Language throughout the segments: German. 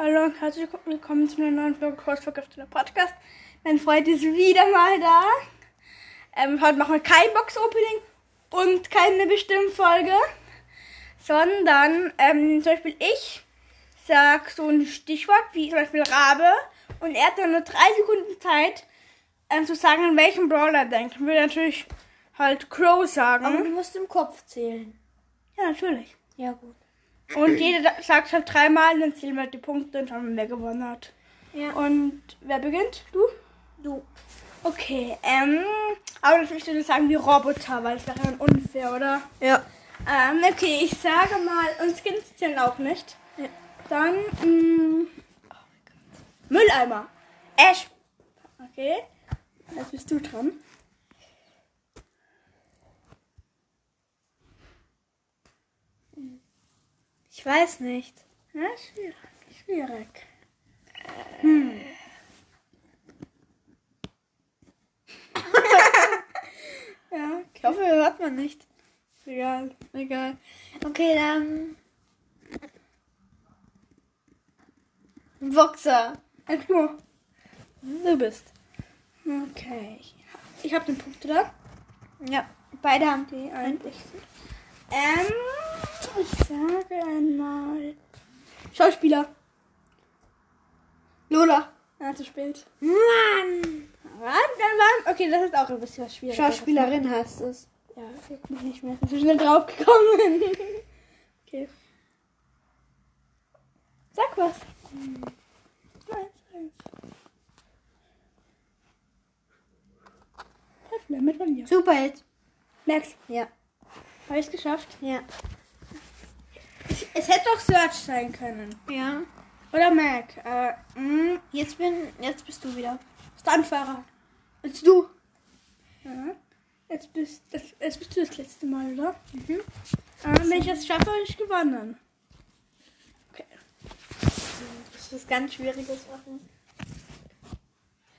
Hallo und herzlich willkommen zu einer neuen Folge Crossvergifteter Podcast. Mein Freund ist wieder mal da. Ähm, heute machen wir kein Box-Opening und keine bestimmte Folge, sondern ähm, zum Beispiel ich sag so ein Stichwort wie zum Beispiel Rabe und er hat dann nur drei Sekunden Zeit ähm, zu sagen, an welchen Brawler er denkt. Dann würde natürlich halt Crow sagen. Aber du musst im Kopf zählen. ja, natürlich. Ja, gut. Und jeder sagt halt dreimal, dann zählen wir die Punkte und schauen, wer gewonnen hat. Ja. Und wer beginnt? Du? Du. Okay, ähm, aber natürlich würde ich sagen wie Roboter, weil es wäre dann unfair, oder? Ja. Ähm, okay, ich sage mal, und Skins zählen auch nicht. Ja. Dann, mh, Mülleimer. Ash. Okay, jetzt bist du dran. Ich weiß nicht. Ja, schwierig, schwierig. Ja, ich hoffe, hört man nicht. Egal. Egal. Okay, dann. Boxer. Ein Klo. Du bist. Okay. Ich habe den Punkt, oder? Ja. Beide haben Die eigentlich. Ähm, ich sage einmal. Schauspieler. Lola. Ja, zu spät. Mann! Okay, das ist auch ein bisschen was schwieriger. Schauspielerin heißt es. Ja, jetzt mich nicht mehr. Ich bin so schnell draufgekommen. okay. Sag was. Eins, eins. Treffler mit Vanille. Superheld. Max, Ja. habe ich geschafft? Ja. Es hätte auch Search sein können. Ja. Oder Mac. Äh, Jetzt bin. Jetzt bist du wieder. Stuntfahrer. Jetzt du. Ja. Jetzt bist, das, jetzt bist du das letzte Mal, oder? Mhm. Äh, wenn ich das schaffe, habe ich gewonnen. Okay. Das ist ganz schwieriges machen.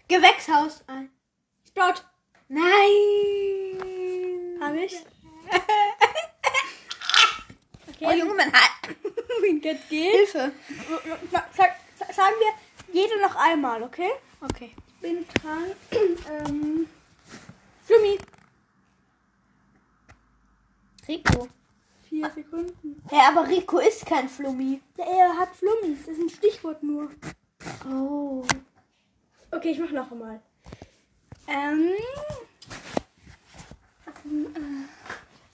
Gewächshaus. Ein. Sprout. Nein. Habe ich? Okay. Oh Junge, mein Haar. Geht, geht. Hilfe. Sag, sag, sagen wir jede noch einmal, okay? Okay. Bin dran. ähm, Flummi. Rico. Vier Sekunden. Ja, aber Rico ist kein Flummi. Ja, er hat Flummis. Das ist ein Stichwort nur. Oh. Okay, ich mach noch einmal. Ähm.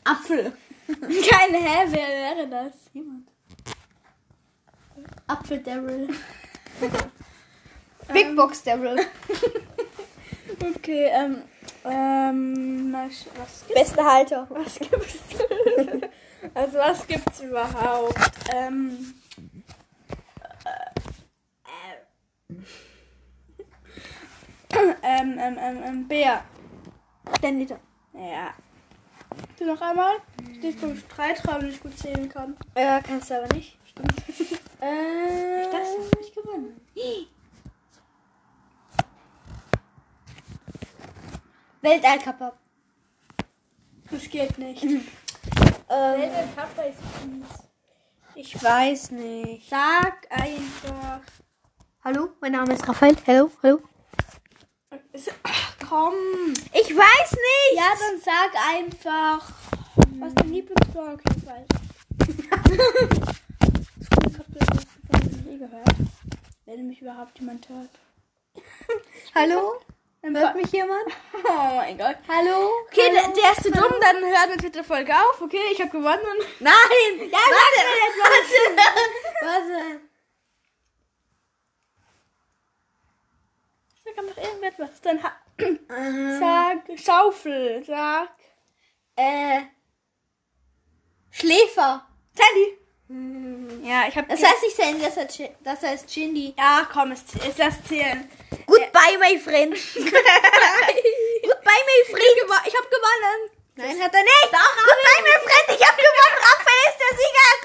Apfel. Keine Hä, wer wäre das? Jemand. Apfel Daryl. Ähm. Big Box Daryl. Okay, ähm. Ähm. Was gibt's? Beste Halter. Was gibt's? also, was gibt's überhaupt? Ähm. äh, ähm, ähm, ähm, ähm, Bär. Den Liter. Ja. Du noch einmal? Steht vom Streitraum nicht gut zählen kann. Ja, kannst du aber nicht. Äh. Das hab ich gewonnen. Weltallkapper. Das geht nicht. Ähm, Kappa ist fies. ich weiß nicht. Sag einfach. Hallo, mein Name ist Raphael. Hallo, hallo. Komm. Ich weiß nicht. Ja, dann sag einfach. Was dein Lieblingsbrawler? Okay, ich weiß. Ich hab das nie gehört. Wenn mich überhaupt jemand hört. Hallo? Dann Hört mich jemand? Oh mein Gott. Hallo? Okay, der, Hallo? der ist zu dumm, dann hört mit der Folge auf. Okay, ich habe gewonnen. Nein! Ja, warte, warte. warte. Sag einfach irgendetwas. Dann ha Ähm, sag Schaufel. Sag äh, Schläfer. Teddy. Ja, ich habe. Das heißt nicht Sandy, das heißt, das heißt Shindy. Ja, komm, es, es lass zählen. Goodbye, my friend. Goodbye, my friend. Ich habe gewonnen. Nein, hat er nicht. Doch, Goodbye, my friend. Ich hab gewonnen. Raphael ist der Sieger.